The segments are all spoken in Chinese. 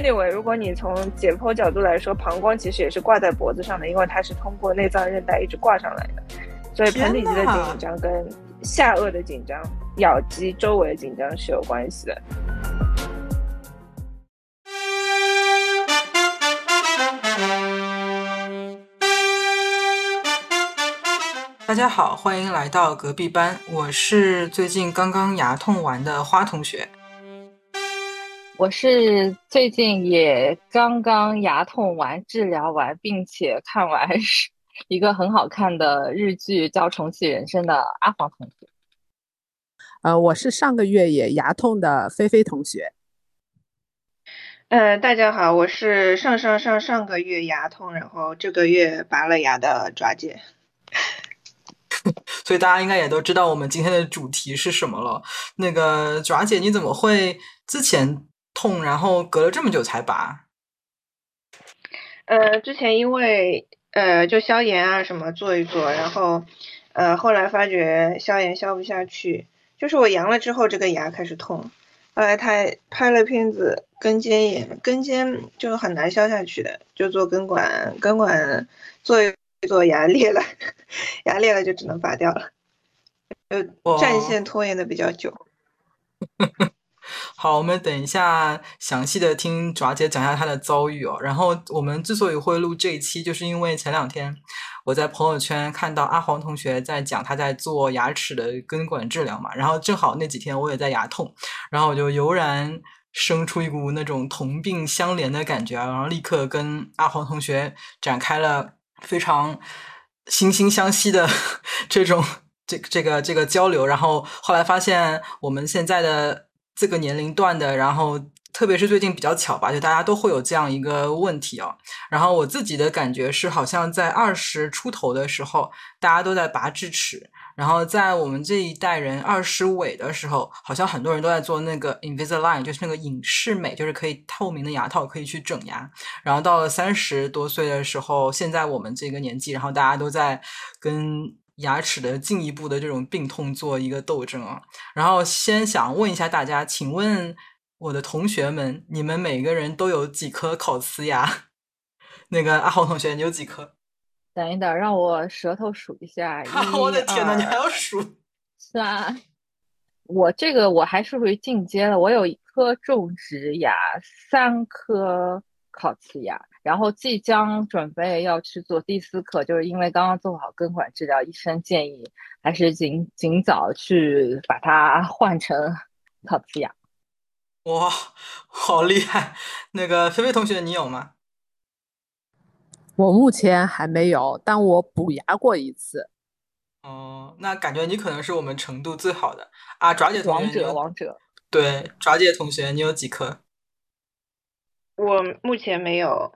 Anyway，如果你从解剖角度来说，膀胱其实也是挂在脖子上的，因为它是通过内脏韧带一直挂上来的，所以盆底肌的紧张跟下颚的紧张、咬肌周围的紧张是有关系的。大家好，欢迎来到隔壁班，我是最近刚刚牙痛完的花同学。我是最近也刚刚牙痛完、治疗完，并且看完一个很好看的日剧叫《重启人生》的阿黄同学。呃，我是上个月也牙痛的菲菲同学。呃，大家好，我是上上上上个月牙痛，然后这个月拔了牙的爪姐。所以大家应该也都知道我们今天的主题是什么了。那个爪姐，你怎么会之前？痛，然后隔了这么久才拔。呃，之前因为呃就消炎啊什么做一做，然后呃后来发觉消炎消不下去，就是我阳了之后这个牙开始痛。后来他拍了片子根尖炎，根尖就很难消下去的，就做根管，根管做一做牙裂了，牙裂了就只能拔掉了，就战线拖延的比较久。好，我们等一下详细的听爪姐讲一下她的遭遇哦。然后我们之所以会录这一期，就是因为前两天我在朋友圈看到阿黄同学在讲他在做牙齿的根管治疗嘛，然后正好那几天我也在牙痛，然后我就油然生出一股那种同病相怜的感觉啊，然后立刻跟阿黄同学展开了非常惺惺相惜的 这种这这个这个交流。然后后来发现我们现在的。这个年龄段的，然后特别是最近比较巧吧，就大家都会有这样一个问题哦。然后我自己的感觉是，好像在二十出头的时候，大家都在拔智齿；然后在我们这一代人二十尾的时候，好像很多人都在做那个 Invisalign，就是那个隐适美，就是可以透明的牙套，可以去整牙。然后到了三十多岁的时候，现在我们这个年纪，然后大家都在跟。牙齿的进一步的这种病痛做一个斗争啊，然后先想问一下大家，请问我的同学们，你们每个人都有几颗烤瓷牙？那个阿豪同学，你有几颗？等一等，让我舌头数一下。我的天呐，你还要数？是啊，我这个我还是属于进阶的，我有一颗种植牙，三颗烤瓷牙。然后即将准备要去做第四颗，就是因为刚刚做好根管治疗，医生建议还是尽尽早去把它换成烤瓷牙。哇，好厉害！那个菲菲同学，你有吗？我目前还没有，但我补牙过一次。哦，那感觉你可能是我们程度最好的啊，爪姐同学。王者，王者。对，爪姐同学，你有几颗？我目前没有。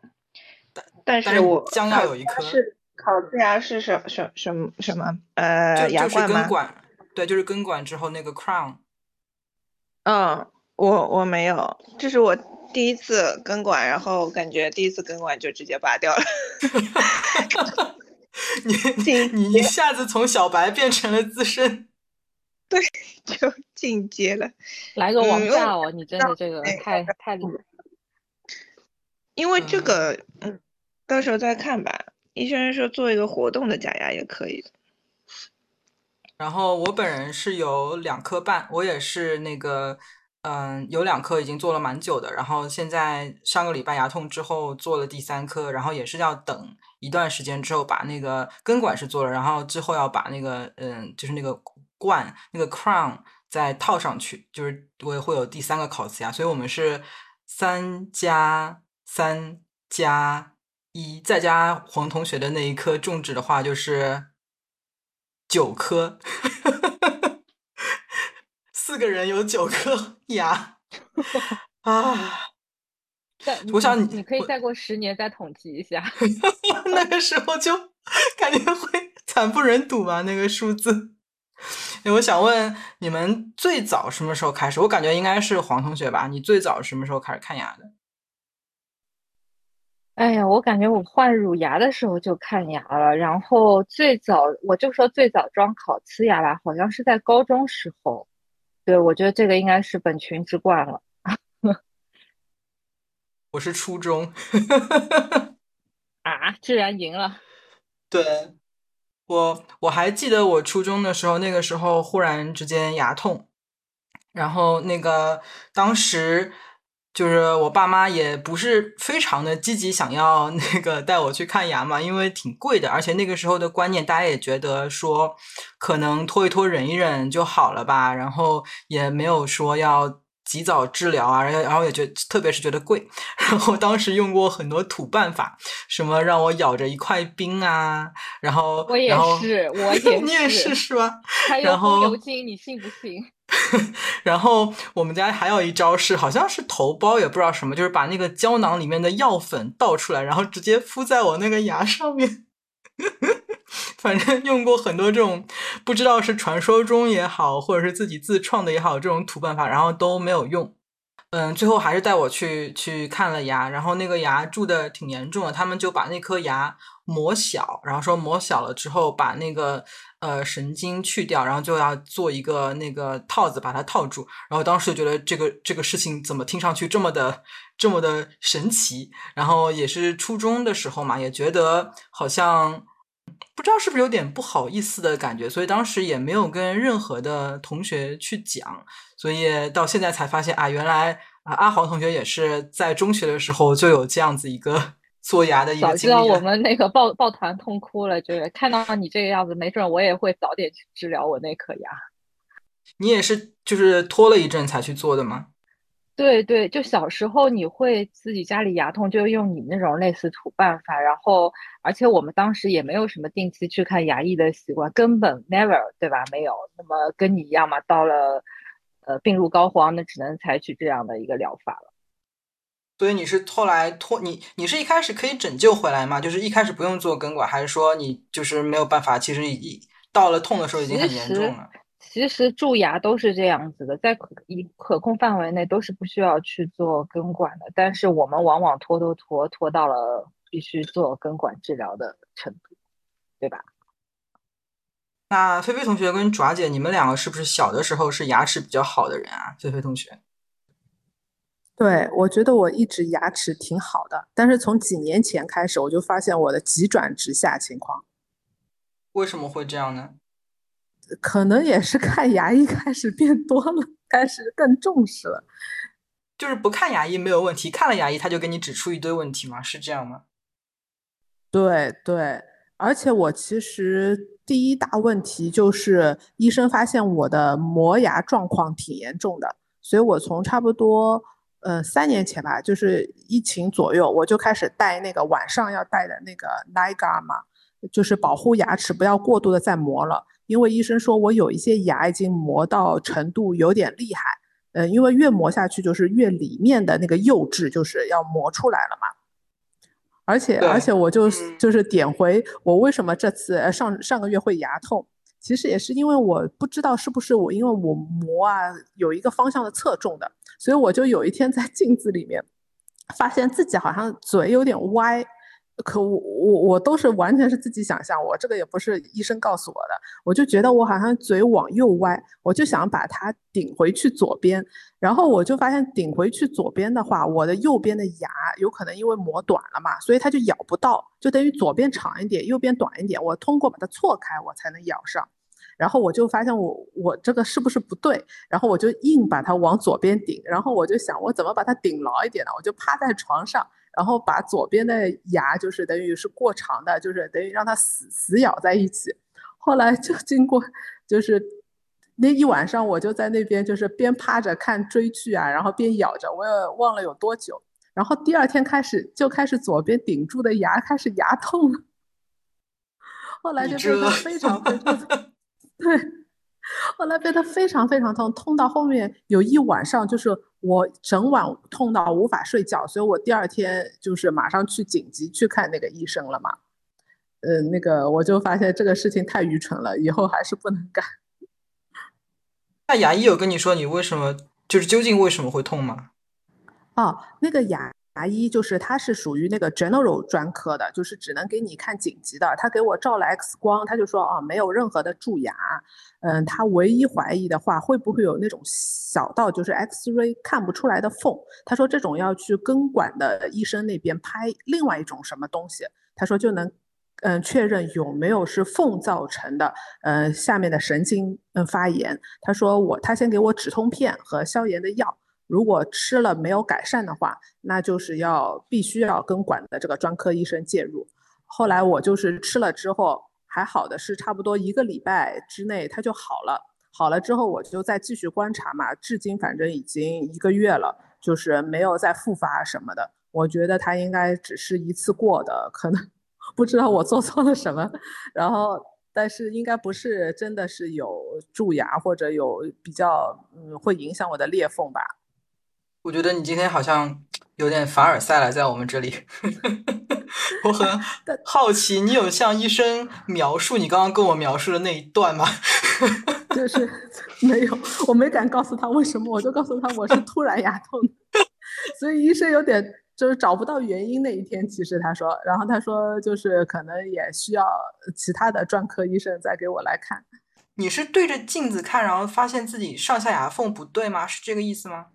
但是我将要有一颗是烤瓷牙是什什什么什么呃牙冠吗？对，就是根管之后那个 crown。嗯，我我没有，这是我第一次根管，然后感觉第一次根管就直接拔掉了。你你一下子从小白变成了资深，对，就进阶了。来个网炸哦！你真的这个太太厉害。因为这个，嗯。到时候再看吧。医生说做一个活动的假牙也可以。然后我本人是有两颗半，我也是那个，嗯，有两颗已经做了蛮久的。然后现在上个礼拜牙痛之后做了第三颗，然后也是要等一段时间之后把那个根管是做了，然后之后要把那个，嗯，就是那个冠那个 crown 再套上去，就是我也会有第三个烤瓷牙。所以我们是三加三加。一再加黄同学的那一颗种植的话，就是九颗，四个人有九颗牙啊！我想你你可以再过十年再统计一下，那个时候就感觉会惨不忍睹吧？那个数字。我想问你们最早什么时候开始？我感觉应该是黄同学吧？你最早什么时候开始看牙的？哎呀，我感觉我换乳牙的时候就看牙了，然后最早我就说最早装烤瓷牙吧，好像是在高中时候。对，我觉得这个应该是本群之冠了。我是初中。啊，居然赢了！对，我我还记得我初中的时候，那个时候忽然之间牙痛，然后那个当时就是我爸妈也不是非常的积极想要那个带我去看牙嘛，因为挺贵的，而且那个时候的观念大家也觉得说可能拖一拖忍一忍就好了吧，然后也没有说要。及早治疗啊，然后然后也觉，特别是觉得贵，然后当时用过很多土办法，什么让我咬着一块冰啊，然后我也是，我也 你也是是吧？还有风油精，你信不信？然后我们家还有一招是，好像是头孢，也不知道什么，就是把那个胶囊里面的药粉倒出来，然后直接敷在我那个牙上面。反正用过很多这种，不知道是传说中也好，或者是自己自创的也好，这种土办法，然后都没有用。嗯，最后还是带我去去看了牙，然后那个牙蛀的挺严重的，他们就把那颗牙磨小，然后说磨小了之后把那个呃神经去掉，然后就要做一个那个套子把它套住。然后当时就觉得这个这个事情怎么听上去这么的这么的神奇？然后也是初中的时候嘛，也觉得好像。不知道是不是有点不好意思的感觉，所以当时也没有跟任何的同学去讲，所以到现在才发现啊，原来啊阿黄同学也是在中学的时候就有这样子一个做牙的一个经历。早知道我们那个抱抱团痛哭了，就是看到你这个样子，没准我也会早点去治疗我那颗牙。你也是就是拖了一阵才去做的吗？对对，就小时候你会自己家里牙痛，就用你那种类似土办法，然后而且我们当时也没有什么定期去看牙医的习惯，根本 never 对吧？没有。那么跟你一样嘛，到了呃病入膏肓，那只能采取这样的一个疗法了。所以你是后来拖你，你是一开始可以拯救回来吗？就是一开始不用做根管，还是说你就是没有办法？其实已到了痛的时候已经很严重了。其实蛀牙都是这样子的，在可以可控范围内都是不需要去做根管的，但是我们往往拖拖拖拖到了必须做根管治疗的程度，对吧？那菲菲同学跟爪姐，你们两个是不是小的时候是牙齿比较好的人啊？菲菲同学，对我觉得我一直牙齿挺好的，但是从几年前开始，我就发现我的急转直下情况。为什么会这样呢？可能也是看牙医开始变多了，开始更重视了。就是不看牙医没有问题，看了牙医他就给你指出一堆问题吗？是这样吗？对对，而且我其实第一大问题就是医生发现我的磨牙状况挺严重的，所以我从差不多呃三年前吧，就是疫情左右，我就开始戴那个晚上要戴的那个 night guard 嘛，就是保护牙齿不要过度的再磨了。因为医生说我有一些牙已经磨到程度有点厉害，嗯，因为越磨下去就是越里面的那个釉质就是要磨出来了嘛。而且而且我就就是点回我为什么这次呃上上个月会牙痛，其实也是因为我不知道是不是我因为我磨啊有一个方向的侧重的，所以我就有一天在镜子里面发现自己好像嘴有点歪。可我我我都是完全是自己想象，我这个也不是医生告诉我的，我就觉得我好像嘴往右歪，我就想把它顶回去左边，然后我就发现顶回去左边的话，我的右边的牙有可能因为磨短了嘛，所以它就咬不到，就等于左边长一点，右边短一点，我通过把它错开，我才能咬上。然后我就发现我我这个是不是不对，然后我就硬把它往左边顶，然后我就想我怎么把它顶牢一点呢？我就趴在床上。然后把左边的牙就是等于是过长的，就是等于让它死死咬在一起。后来就经过就是那一晚上，我就在那边就是边趴着看追剧啊，然后边咬着，我也忘了有多久。然后第二天开始就开始左边顶住的牙开始牙痛了，后来就变得非常非常 对。后来变得非常非常痛，痛到后面有一晚上，就是我整晚痛到无法睡觉，所以我第二天就是马上去紧急去看那个医生了嘛。呃，那个我就发现这个事情太愚蠢了，以后还是不能干。那牙医有跟你说你为什么就是究竟为什么会痛吗？哦，那个牙牙牙医，就是他是属于那个 general 专科的，就是只能给你看紧急的。他给我照了 X 光，他就说啊，没有任何的蛀牙。嗯，他唯一怀疑的话，会不会有那种小到就是 X ray 看不出来的缝？他说这种要去根管的医生那边拍另外一种什么东西，他说就能嗯确认有没有是缝造成的，呃下面的神经嗯发炎。他说我他先给我止痛片和消炎的药。如果吃了没有改善的话，那就是要必须要跟管的这个专科医生介入。后来我就是吃了之后还好的是差不多一个礼拜之内它就好了。好了之后我就再继续观察嘛，至今反正已经一个月了，就是没有再复发什么的。我觉得它应该只是一次过的，可能不知道我做错了什么。然后但是应该不是真的是有蛀牙或者有比较嗯会影响我的裂缝吧。我觉得你今天好像有点凡尔赛了，在我们这里，我很好奇，你有向医生描述你刚刚跟我描述的那一段吗？就是没有，我没敢告诉他为什么，我就告诉他我是突然牙痛，所以医生有点就是找不到原因。那一天其实他说，然后他说就是可能也需要其他的专科医生再给我来看。你是对着镜子看，然后发现自己上下牙缝不对吗？是这个意思吗？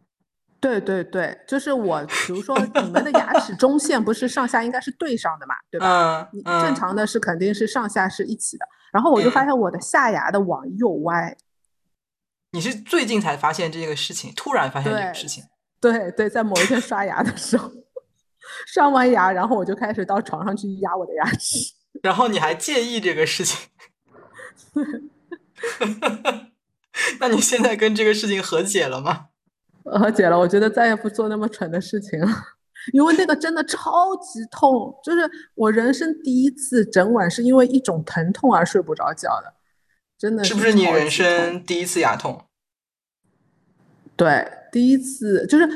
对对对，就是我，比如说你们的牙齿中线不是上下应该是对上的嘛，对吧？嗯正常的是肯定是上下是一起的，然后我就发现我的下牙的往右歪。你是最近才发现这个事情，突然发现这个事情？对对，在某一天刷牙的时候，刷完牙，然后我就开始到床上去压我的牙齿。然后你还介意这个事情？那你现在跟这个事情和解了吗？和解了，我觉得再也不做那么蠢的事情了，因为那个真的超级痛，就是我人生第一次整晚是因为一种疼痛而睡不着觉的，真的是不是你人生第一次牙痛？对，第一次就是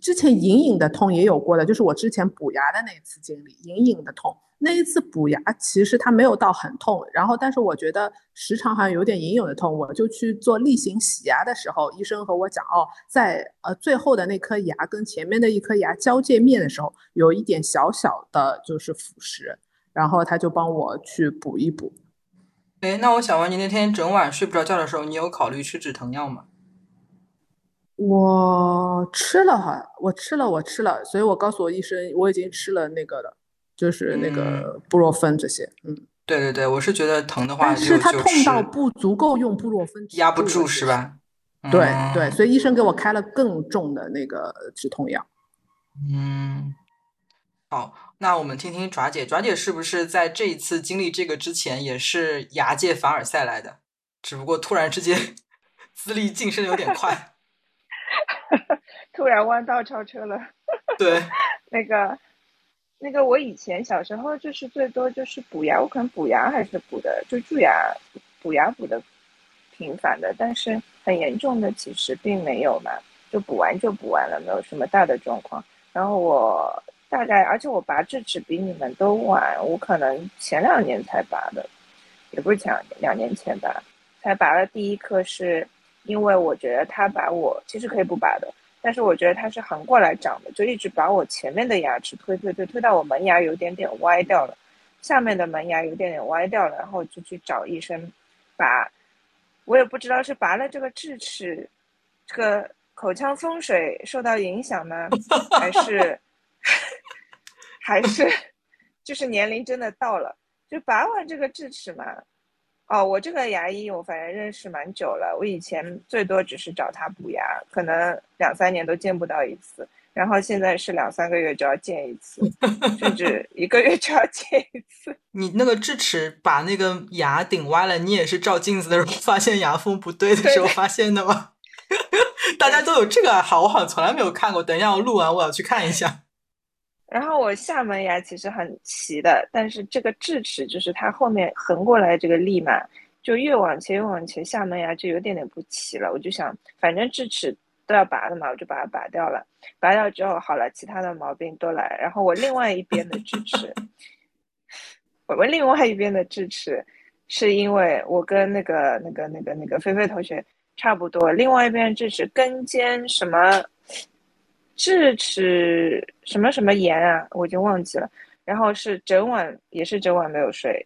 之前隐隐的痛也有过的，就是我之前补牙的那次经历，隐隐的痛。那一次补牙其实它没有到很痛，然后但是我觉得时常好像有点隐隐的痛，我就去做例行洗牙的时候，医生和我讲哦，在呃最后的那颗牙跟前面的一颗牙交界面的时候，有一点小小的就是腐蚀，然后他就帮我去补一补。哎，那我想问你，那天整晚睡不着觉的时候，你有考虑吃止疼药吗？我吃了哈，我吃了，我吃了，所以我告诉我医生，我已经吃了那个了。就是那个布洛芬这些，嗯，对对对，我是觉得疼的话，但是他痛到不足够用布洛芬压不住是吧？对对，所以医生给我开了更重的那个止痛药。嗯，好，那我们听听爪姐，爪姐是不是在这一次经历这个之前也是牙界凡尔赛来的？只不过突然之间资历晋升有点快，突然弯道超车了。对，那个。那个我以前小时候就是最多就是补牙，我可能补牙还是补的，就蛀牙补牙补的频繁的，但是很严重的其实并没有嘛，就补完就补完了，没有什么大的状况。然后我大概，而且我拔智齿比你们都晚，我可能前两年才拔的，也不是前两年，两年前吧才拔了第一颗，是因为我觉得他把我其实可以不拔的。但是我觉得它是横过来长的，就一直把我前面的牙齿推推推推到我门牙有点点歪掉了，下面的门牙有点点歪掉了，然后就去找医生拔，我也不知道是拔了这个智齿，这个口腔风水受到影响呢，还是 还是就是年龄真的到了，就拔完这个智齿嘛。哦，我这个牙医我反正认识蛮久了，我以前最多只是找他补牙，可能两三年都见不到一次，然后现在是两三个月就要见一次，甚至 一个月就要见一次。你那个智齿把那个牙顶歪了，你也是照镜子的时候发现牙缝不对的时候 发现的吗？大家都有这个爱好，我好像从来没有看过。等一下我录完我要去看一下。然后我下门牙其实很齐的，但是这个智齿就是它后面横过来这个力嘛，就越往前越往前，下门牙就有点点不齐了。我就想，反正智齿都要拔的嘛，我就把它拔掉了。拔掉之后好了，其他的毛病都来。然后我另外一边的智齿，我们另外一边的智齿，是因为我跟那个那个那个那个菲菲同学差不多，另外一边智齿根尖什么。智齿什么什么炎啊，我已经忘记了。然后是整晚也是整晚没有睡，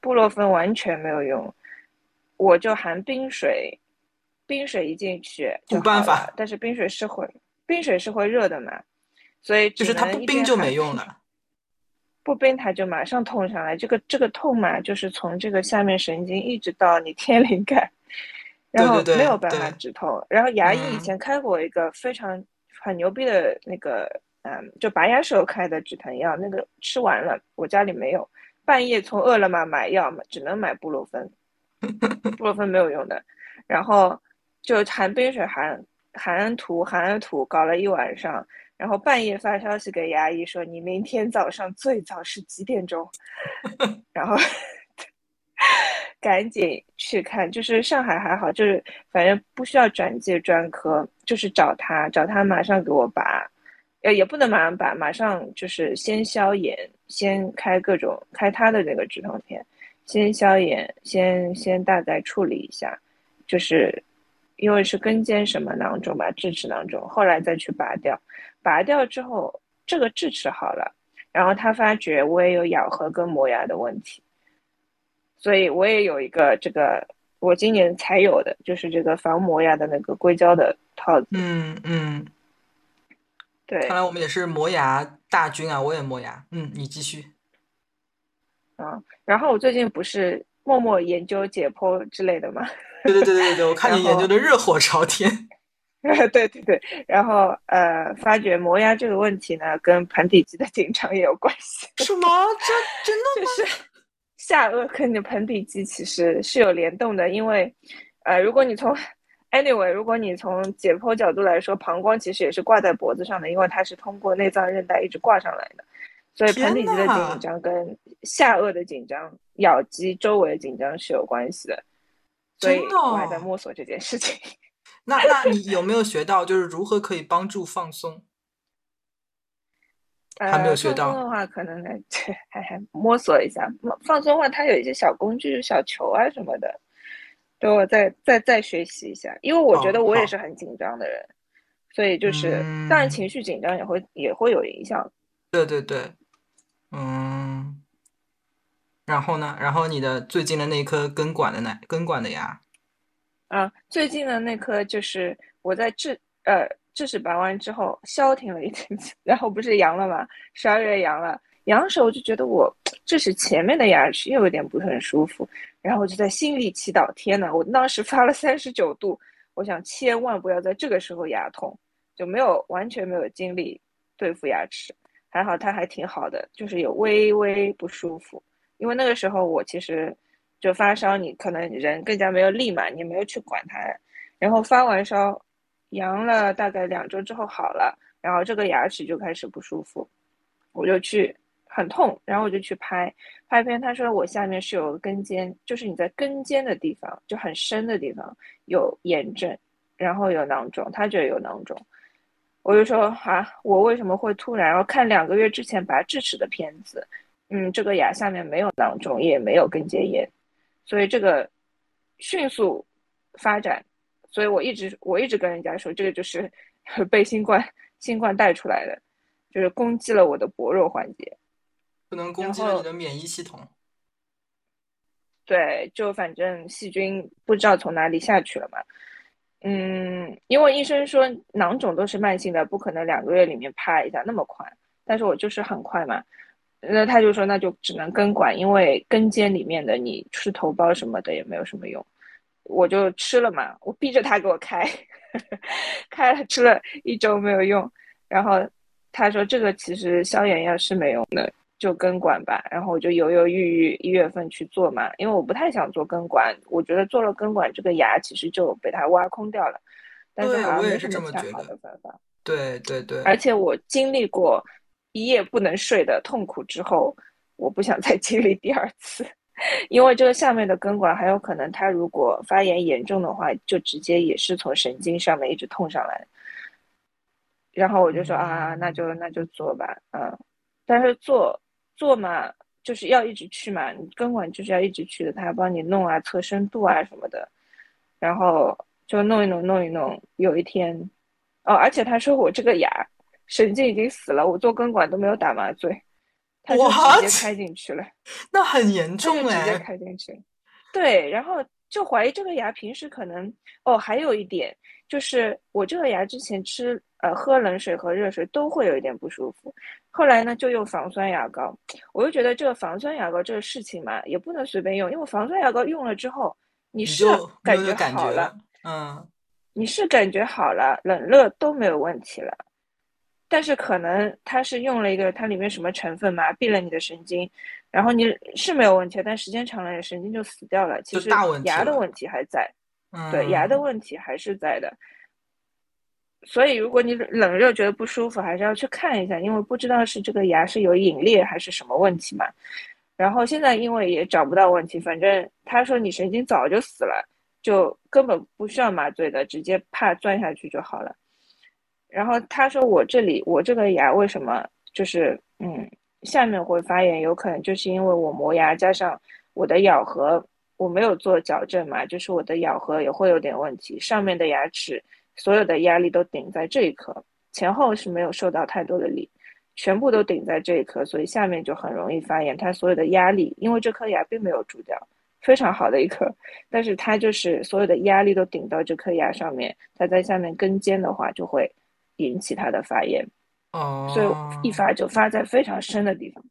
布洛芬完全没有用，我就含冰水，冰水一进去就办法，但是冰水是会冰水是会热的嘛，所以就是它不冰就没用了。不冰它就马上痛上来，这个这个痛嘛，就是从这个下面神经一直到你天灵盖，然后没有办法对止痛。然后牙医以嗯前开过一个非常很牛逼的那个，嗯，就拔牙时候开的止疼药，那个吃完了，我家里没有，半夜从饿了么买药嘛，只能买布洛芬，布洛芬没有用的，然后就含冰水含含涂含涂搞了一晚上。然后半夜发消息给牙医说你明天早上最早是几点钟，然后赶紧去看，就是上海还好，就是反正不需要转介专科，就是找他，找他马上给我拔，呃也不能马上拔，马上就是先消炎，先开各种开他的那个止痛片，先消炎，先先大概处理一下，就是因为是根尖什么囊肿吧，智齿囊肿，后来再去拔掉。拔掉之后，这个智齿好了，然后他发觉我也有咬合跟磨牙的问题，所以我也有一个这个我今年才有的，就是这个防磨牙的那个硅胶的套子。嗯嗯，对看，来我们也是磨牙大军啊！我也磨牙。嗯，你继续。啊，然后我最近不是默默研究解剖之类的吗，对对对对对，我看你研究的热火朝天。对对对，然后呃，发觉磨牙这个问题呢，跟盆底肌的紧张也有关系。什么？这真的 就是下颚跟你的盆底肌其实是有联动的，因为，呃，如果你从 anyway，如果你从解剖角度来说，膀胱其实也是挂在脖子上的，因为它是通过内脏韧带一直挂上来的，所以盆底肌的紧张跟下颚的紧张、咬肌周围的紧张是有关系的，所以我还在哦摸索这件事情。那那你有没有学到，就是如何可以帮助放松？还没有呃，学到放松的话，可能还 还摸索一下。放放松的话，它有一些小工具、小球啊什么的，等我再再再学习一下。因为我觉得我也是很紧张的人，所以就是，当然嗯情绪紧张也会也会有影响。对对对，嗯。然后呢？然后你的最近的那颗根管的奶根管的牙，啊，最近的那颗就是我在治呃智齿拔完之后消停了一阵子，然后不是阳了嘛，十二月阳了，阳的时候我就觉得我智齿前面的牙齿又有点不是很舒服，然后就在心里祈祷，天呐，我当时发了三十九度，我想千万不要在这个时候牙痛，就没有完全没有精力对付牙齿，还好它还挺好的，就是有微微不舒服，因为那个时候我其实。就发烧，你可能人更加没有力嘛，你没有去管它，然后发完烧，阳了大概两周之后好了，然后这个牙齿就开始不舒服，我就去很痛，然后我就去拍拍片，他说我下面是有根尖，就是你在根尖的地方就很深的地方有炎症，然后有囊肿，他觉得有囊肿，我就说啊，我为什么会突然？然后看两个月之前拔智齿的片子，嗯，这个牙下面没有囊肿，也没有根尖炎。所以这个迅速发展，所以我一直我一直跟人家说，这个就是 被新冠新冠带出来的，就是攻击了我的薄弱环节。不能攻击了你的免疫系统。对，就反正细菌不知道从哪里下去了嘛。嗯，因为医生说囊肿都是慢性的，不可能两个月里面啪一下那么快，但是我就是很快嘛。那他就说那就只能根管，因为根尖里面的你吃头孢什么的也没有什么用。我就吃了嘛，我逼着他给我开，开了吃了一周没有用，然后他说这个其实消炎药是没用的，就根管吧。然后我就犹犹豫豫一月份去做嘛，因为我不太想做根管，我觉得做了根管这个牙其实就被它挖空掉了，但是对好像我也是这没什么太好的办法。对对对，而且我经历过一夜不能睡的痛苦之后，我不想再经历第二次，因为这个下面的根管还有可能它如果发炎严重的话，就直接也是从神经上面一直痛上来。然后我就说啊，那就那就做吧，嗯，但是做做嘛，就是要一直去嘛，你根管就是要一直去的，他帮你弄啊，测深度啊什么的，然后就弄一弄弄一弄，有一天，哦，而且他说我这个牙神经已经死了，我做根管都没有打麻醉，他就直接开进去了。那很严重哎！直接开进去。对，然后就怀疑这个牙平时可能哦，还有一点就是我这个牙之前吃呃喝冷水和热水都会有一点不舒服，后来呢就用防酸牙膏，我就觉得这个防酸牙膏这个事情嘛也不能随便用，因为防酸牙膏用了之后你是感觉好了，嗯。你是感觉好了，冷热都没有问题了，但是可能它是用了一个它里面什么成分麻痹了你的神经，然后你是没有问题，但时间长了神经就死掉了。其实牙的问题还在，对牙的问题还是在的。所以如果你冷热觉得不舒服，还是要去看一下，因为不知道是这个牙是有隐裂还是什么问题嘛。然后现在因为也找不到问题，反正他说你神经早就死了。就根本不需要麻醉的，直接怕钻下去就好了。然后他说我这里我这个牙为什么就是嗯下面会发炎，有可能就是因为我磨牙加上我的咬合我没有做矫正嘛，就是我的咬合也会有点问题，上面的牙齿所有的压力都顶在这一颗，前后是没有受到太多的力，全部都顶在这一颗，所以下面就很容易发炎。它所有的压力，因为这颗牙并没有蛀掉。非常好的一颗，但是它就是所有的压力都顶到这颗牙上面，它在下面根尖的话就会引起它的发炎，哦，所以一发就发在非常深的地方，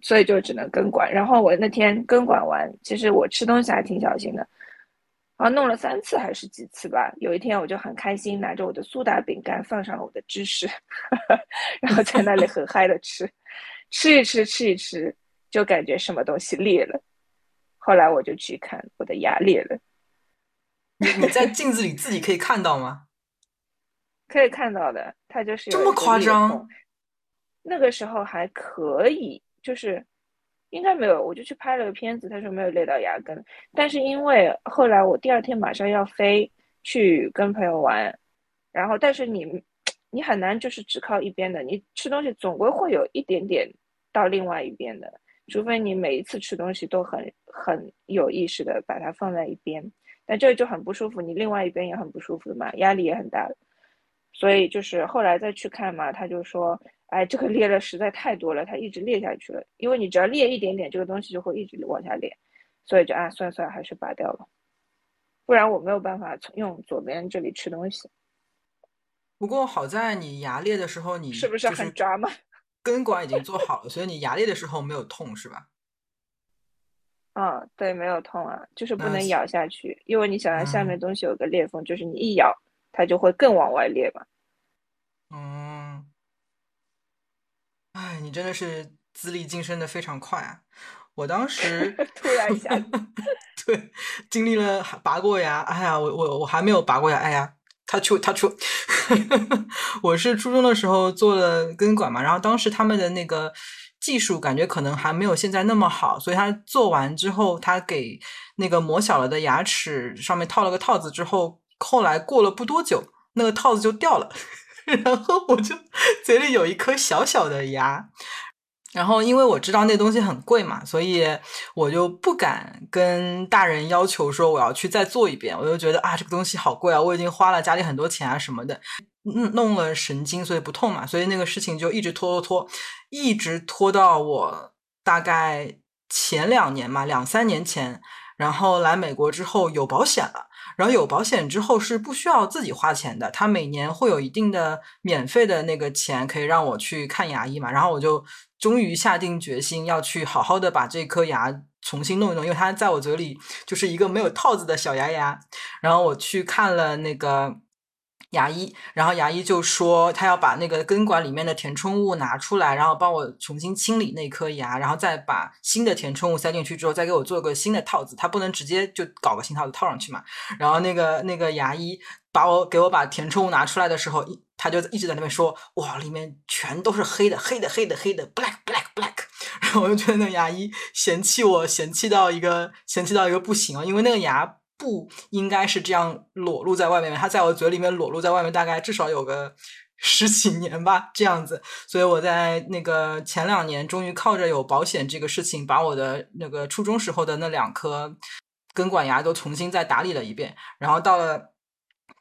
所以就只能根管。然后我那天根管完，其实我吃东西还挺小心的，啊，弄了三次还是几次吧。有一天我就很开心，拿着我的苏打饼干，放上了我的芝士，然后在那里很嗨的吃，吃一吃吃一吃，就感觉什么东西裂了。后来我就去看，我的牙裂了。你你在镜子里自己可以看到吗？可以看到的，它就是这么夸张。那个时候还可以，就是应该没有，我就去拍了个片子，他说没有累到牙根。但是因为后来我第二天马上要飞去跟朋友玩，然后但是你你很难就是只靠一边的，你吃东西总归会有一点点到另外一边的。除非你每一次吃东西都很很有意识的把它放在一边，但这个就很不舒服，你另外一边也很不舒服的嘛，压力也很大。所以就是后来再去看嘛，他就说，哎，这个裂的实在太多了，它一直裂下去了。因为你只要裂一点点，这个东西就会一直往下裂，所以就啊，算算还是拔掉了，不然我没有办法从用左边这里吃东西。不过好在你牙裂的时候，你是不是很抓嘛？根管已经做好了，所以你牙裂的时候没有痛是吧？嗯，对，没有痛啊，就是不能咬下去，因为你想要下面东西有个裂缝，就是你一咬，它就会更往外裂吧。嗯，哎，你真的是资历晋升的非常快啊！我当时 突然一下，对，经历了拔过牙，哎呀，我我我还没有拔过牙，哎呀。他出他出，我是初中的时候做了根管嘛，然后当时他们的那个技术感觉可能还没有现在那么好，所以他做完之后，他给那个磨小了的牙齿上面套了个套子之后，后来过了不多久，那个套子就掉了，然后我就嘴里有一颗小小的牙。然后，因为我知道那东西很贵嘛，所以我就不敢跟大人要求说我要去再做一遍。我就觉得啊，这个东西好贵啊，我已经花了家里很多钱啊什么的，弄弄了神经，所以不痛嘛。所以那个事情就一直拖拖拖，一直拖到我大概前两年嘛，两三年前，然后来美国之后有保险了。然后有保险之后是不需要自己花钱的，他每年会有一定的免费的那个钱可以让我去看牙医嘛。然后我就终于下定决心要去好好的把这颗牙重新弄一弄，因为它在我嘴里就是一个没有套子的小牙牙。然后我去看了那个。牙医，然后牙医就说他要把那个根管里面的填充物拿出来，然后帮我重新清理那颗牙，然后再把新的填充物塞进去之后，再给我做个新的套子。他不能直接就搞个新套子套上去嘛。然后那个那个牙医把我给我把填充物拿出来的时候，他就一直在那边说：“哇，里面全都是黑的，黑的，黑的，黑的，black black black。”然后我就觉得那牙医嫌弃我，嫌弃到一个嫌弃到一个不行啊，因为那个牙。不应该是这样裸露在外面，它在我嘴里面裸露在外面，大概至少有个十几年吧，这样子。所以我在那个前两年，终于靠着有保险这个事情，把我的那个初中时候的那两颗根管牙都重新再打理了一遍。然后到了。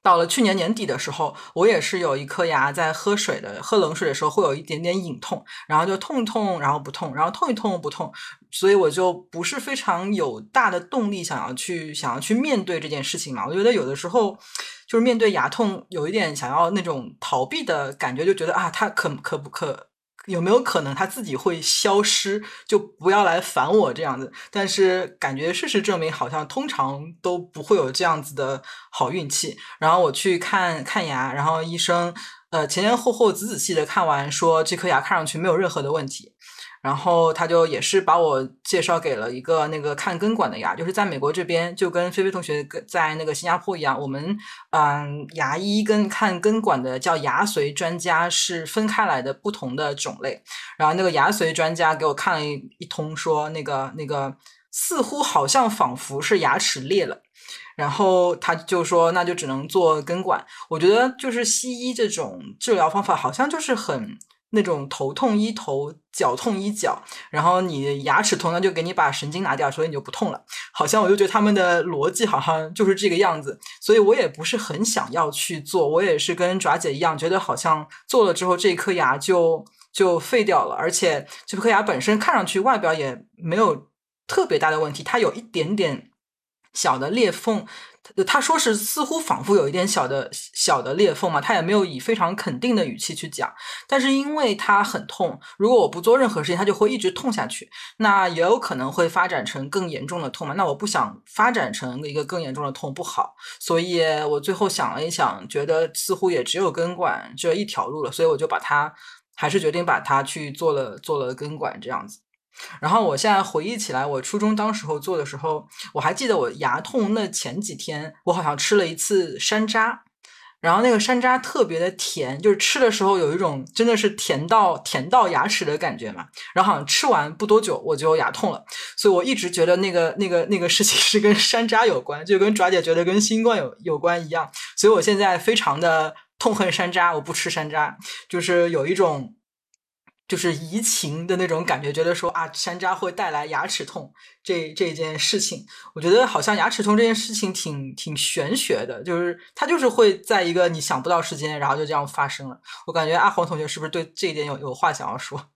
到了去年年底的时候，我也是有一颗牙在喝水的，喝冷水的时候会有一点点隐痛，然后就痛一痛，然后不痛，然后痛一痛不痛，所以我就不是非常有大的动力想要去想要去面对这件事情嘛。我觉得有的时候就是面对牙痛，有一点想要那种逃避的感觉，就觉得啊，它可可不可？有没有可能他自己会消失，就不要来烦我这样子？但是感觉事实证明，好像通常都不会有这样子的好运气。然后我去看看牙，然后医生呃前前后后仔仔细的看完，说这颗牙看上去没有任何的问题。然后他就也是把我介绍给了一个那个看根管的牙，就是在美国这边就跟菲菲同学在那个新加坡一样，我们嗯牙医跟看根管的叫牙髓专家是分开来的不同的种类。然后那个牙髓专家给我看了一一通，说那个那个似乎好像仿佛是牙齿裂了，然后他就说那就只能做根管。我觉得就是西医这种治疗方法好像就是很。那种头痛医头，脚痛医脚，然后你牙齿痛，那就给你把神经拿掉，所以你就不痛了。好像我就觉得他们的逻辑好像就是这个样子，所以我也不是很想要去做。我也是跟爪姐一样，觉得好像做了之后这颗牙就就废掉了，而且这颗牙本身看上去外表也没有特别大的问题，它有一点点小的裂缝。他说是似乎仿佛有一点小的小的裂缝嘛，他也没有以非常肯定的语气去讲。但是因为他很痛，如果我不做任何事情，他就会一直痛下去。那也有可能会发展成更严重的痛嘛。那我不想发展成一个更严重的痛，不好。所以我最后想了一想，觉得似乎也只有根管这一条路了，所以我就把它还是决定把它去做了做了根管这样子。然后我现在回忆起来，我初中当时候做的时候，我还记得我牙痛那前几天，我好像吃了一次山楂，然后那个山楂特别的甜，就是吃的时候有一种真的是甜到甜到牙齿的感觉嘛。然后好像吃完不多久我就牙痛了，所以我一直觉得那个那个那个事情是跟山楂有关，就跟爪姐觉得跟新冠有有关一样。所以我现在非常的痛恨山楂，我不吃山楂，就是有一种。就是移情的那种感觉，觉得说啊，山楂会带来牙齿痛这这件事情，我觉得好像牙齿痛这件事情挺挺玄学的，就是它就是会在一个你想不到时间，然后就这样发生了。我感觉阿黄同学是不是对这一点有有话想要说？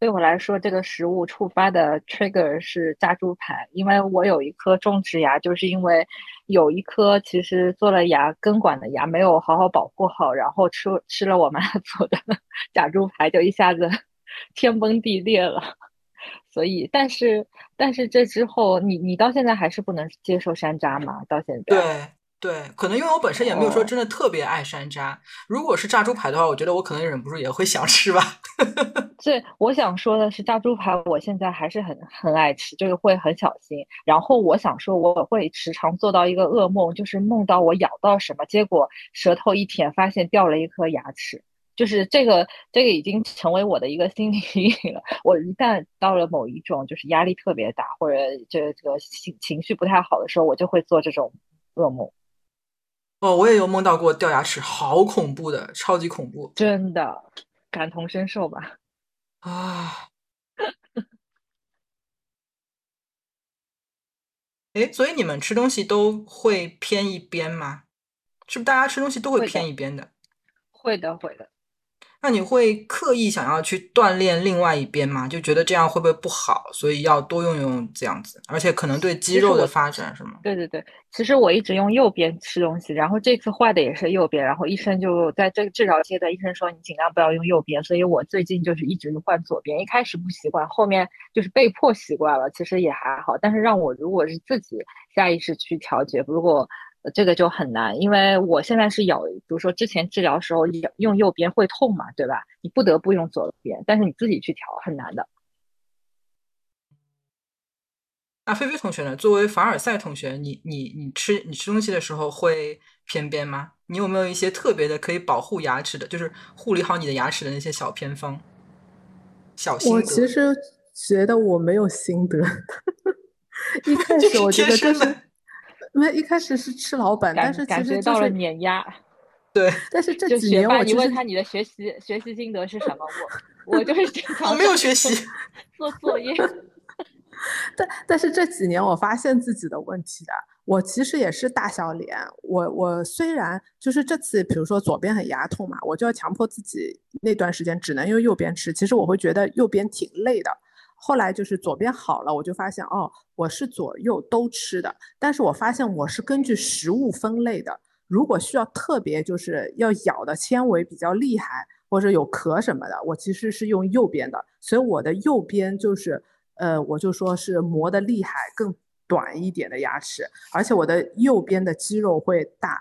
对我来说，这个食物触发的 trigger 是炸猪排，因为我有一颗种植牙，就是因为有一颗其实做了牙根管的牙没有好好保护好，然后吃吃了我妈 做的炸猪排，就一下子 天崩地裂了。所以，但是但是这之后，你你到现在还是不能接受山楂吗？到现在？对。对，可能因为我本身也没有说真的特别爱山楂。如果是炸猪排的话，我觉得我可能忍不住也会想吃吧。对，我想说的是炸猪排，我现在还是很很爱吃，就是会很小心。然后我想说，我会时常做到一个噩梦，就是梦到我咬到什么，结果舌头一舔，发现掉了一颗牙齿。就是这个，这个已经成为我的一个心理阴影了。我一旦到了某一种就是压力特别大，或者这这个情情绪不太好的时候，我就会做这种噩梦。哦，我也有梦到过掉牙齿，好恐怖的，超级恐怖，真的，感同身受吧。啊，哎，所以你们吃东西都会偏一边吗？是不是大家吃东西都会偏一边的？会的，会的。那你会刻意想要去锻炼另外一边吗？就觉得这样会不会不好，所以要多用用这样子，而且可能对肌肉的发展是吗？对对对，其实我一直用右边吃东西，然后这次坏的也是右边，然后医生就在这个治疗阶段，医生说你尽量不要用右边，所以我最近就是一直换左边。一开始不习惯，后面就是被迫习惯了，其实也还好。但是让我如果是自己下意识去调节，如果这个就很难，因为我现在是咬，比如说之前治疗时候用右边会痛嘛，对吧？你不得不用左边，但是你自己去调很难的。那菲菲同学呢？作为凡尔赛同学，你你你吃你吃东西的时候会偏边吗？你有没有一些特别的可以保护牙齿的，就是护理好你的牙齿的那些小偏方？小心我其实觉得我没有心得，一开 始我觉得就是。因为一开始是吃老本，但是感觉到了碾压。对，但是这几年我你问他你的学习学习心得是什么？我我就是经常我没有学习 做作业。但但是这几年我发现自己的问题的，我其实也是大小脸，我我虽然就是这次，比如说左边很牙痛嘛，我就要强迫自己那段时间只能用右边吃。其实我会觉得右边挺累的。后来就是左边好了，我就发现哦，我是左右都吃的，但是我发现我是根据食物分类的。如果需要特别就是要咬的纤维比较厉害，或者有壳什么的，我其实是用右边的。所以我的右边就是，呃，我就说是磨的厉害更。短一点的牙齿，而且我的右边的肌肉会大，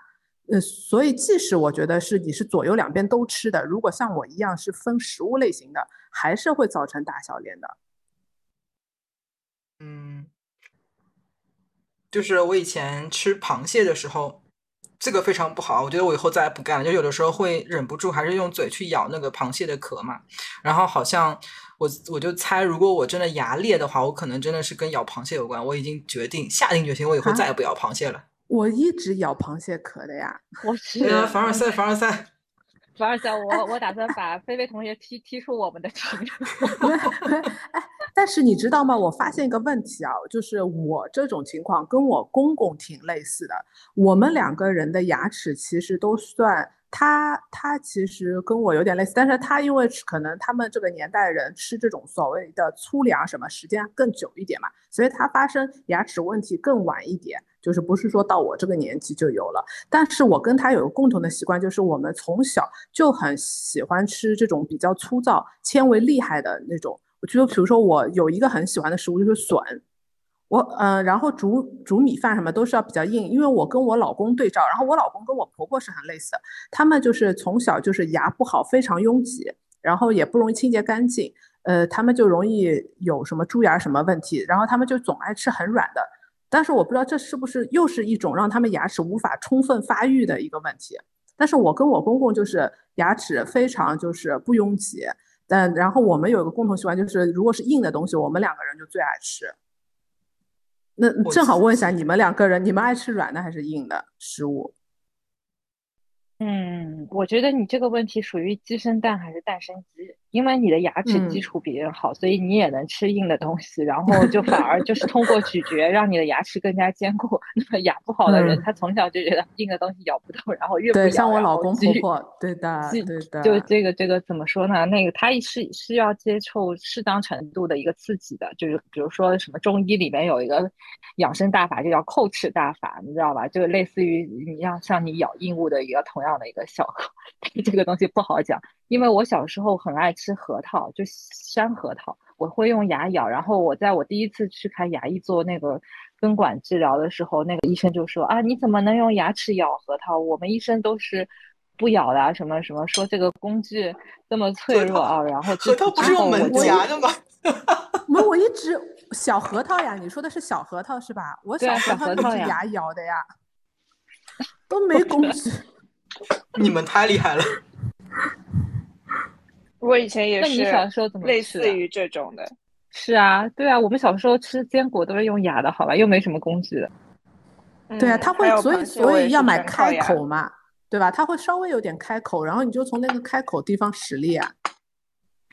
呃，所以即使我觉得是你是左右两边都吃的，如果像我一样是分食物类型的，还是会造成大小脸的。就是我以前吃螃蟹的时候，这个非常不好，我觉得我以后再也不干了。就有的时候会忍不住，还是用嘴去咬那个螃蟹的壳嘛，然后好像。我我就猜，如果我真的牙裂的话，我可能真的是跟咬螃蟹有关。我已经决定下定决心，我以后再也不咬螃蟹了。我一直咬螃蟹壳的呀。我是。凡尔赛，凡尔赛，凡尔赛！我我打算把菲菲同学踢踢出我们的群。哎，但是你知道吗？我发现一个问题啊，就是我这种情况跟我公公挺类似的。我们两个人的牙齿其实都算。他他其实跟我有点类似，但是他因为可能他们这个年代人吃这种所谓的粗粮什么时间更久一点嘛，所以他发生牙齿问题更晚一点，就是不是说到我这个年纪就有了。但是我跟他有个共同的习惯，就是我们从小就很喜欢吃这种比较粗糙、纤维厉害的那种。我觉得，比如说我有一个很喜欢的食物就是笋。我嗯，然后煮煮米饭什么都是要比较硬，因为我跟我老公对照，然后我老公跟我婆婆是很类似的，他们就是从小就是牙不好，非常拥挤，然后也不容易清洁干净，呃，他们就容易有什么蛀牙什么问题，然后他们就总爱吃很软的，但是我不知道这是不是又是一种让他们牙齿无法充分发育的一个问题，但是我跟我公公就是牙齿非常就是不拥挤，但然后我们有一个共同习惯就是如果是硬的东西，我们两个人就最爱吃。那正好问一下你们两个人，你们爱吃软的还是硬的食物？嗯，我觉得你这个问题属于鸡生蛋还是蛋生鸡？因为你的牙齿基础比人好，所以你也能吃硬的东西，然后就反而就是通过咀嚼让你的牙齿更加坚固。那么牙不好的人，他从小就觉得硬的东西咬不动，然后越不咬，像我老公婆婆，对的，对的。就这个这个怎么说呢？那个他是是要接受适当程度的一个刺激的，就是比如说什么中医里面有一个养生大法，就叫叩齿大法，你知道吧？就类似于你要像你咬硬物的一个同样的一个效果。这个东西不好讲，因为我小时候很爱吃核桃，就山核桃，我会用牙咬。然后我在我第一次去看牙医做那个根管治疗的时候，那个医生就说啊，你怎么能用牙齿咬核桃？我们医生都是不咬的啊，什么什么，说这个工具这么脆弱啊。然后核桃不是用门夹的吗？没，我一直小核桃呀，你说的是小核桃是吧？我小核桃是牙咬的呀，都没工具。你们太厉害了！我以前也是。那你小时候怎么类似于这种的？是啊，对啊，我们小时候吃坚果都是用牙的，好吧，又没什么工具的。对啊，他会，所以所以要买开口嘛，对吧？他会稍微有点开口，然后你就从那个开口地方使力啊。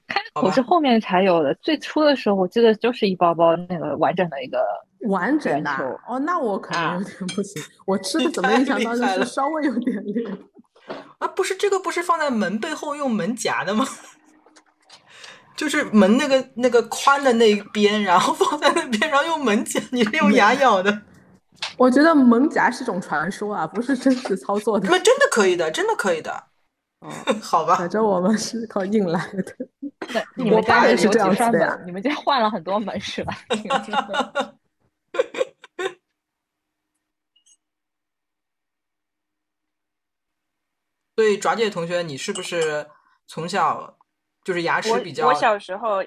开口是后面才有的，最初的时候我记得就是一包包那个完整的一个完整的。哦，那我可能有点不行，我吃 的怎么没想到就是稍微有点裂。啊，不是这个，不是放在门背后用门夹的吗？就是门那个那个宽的那一边，然后放在那边，然后用门夹，你是用牙咬的？我觉得门夹是种传说啊，不是真实操作的。那真的可以的，真的可以的。哦，好吧，反正我们是靠硬来的。你们家也是这样子的，你们家换了很多门是吧？所以，爪姐同学，你是不是从小就是牙齿比较？我小时候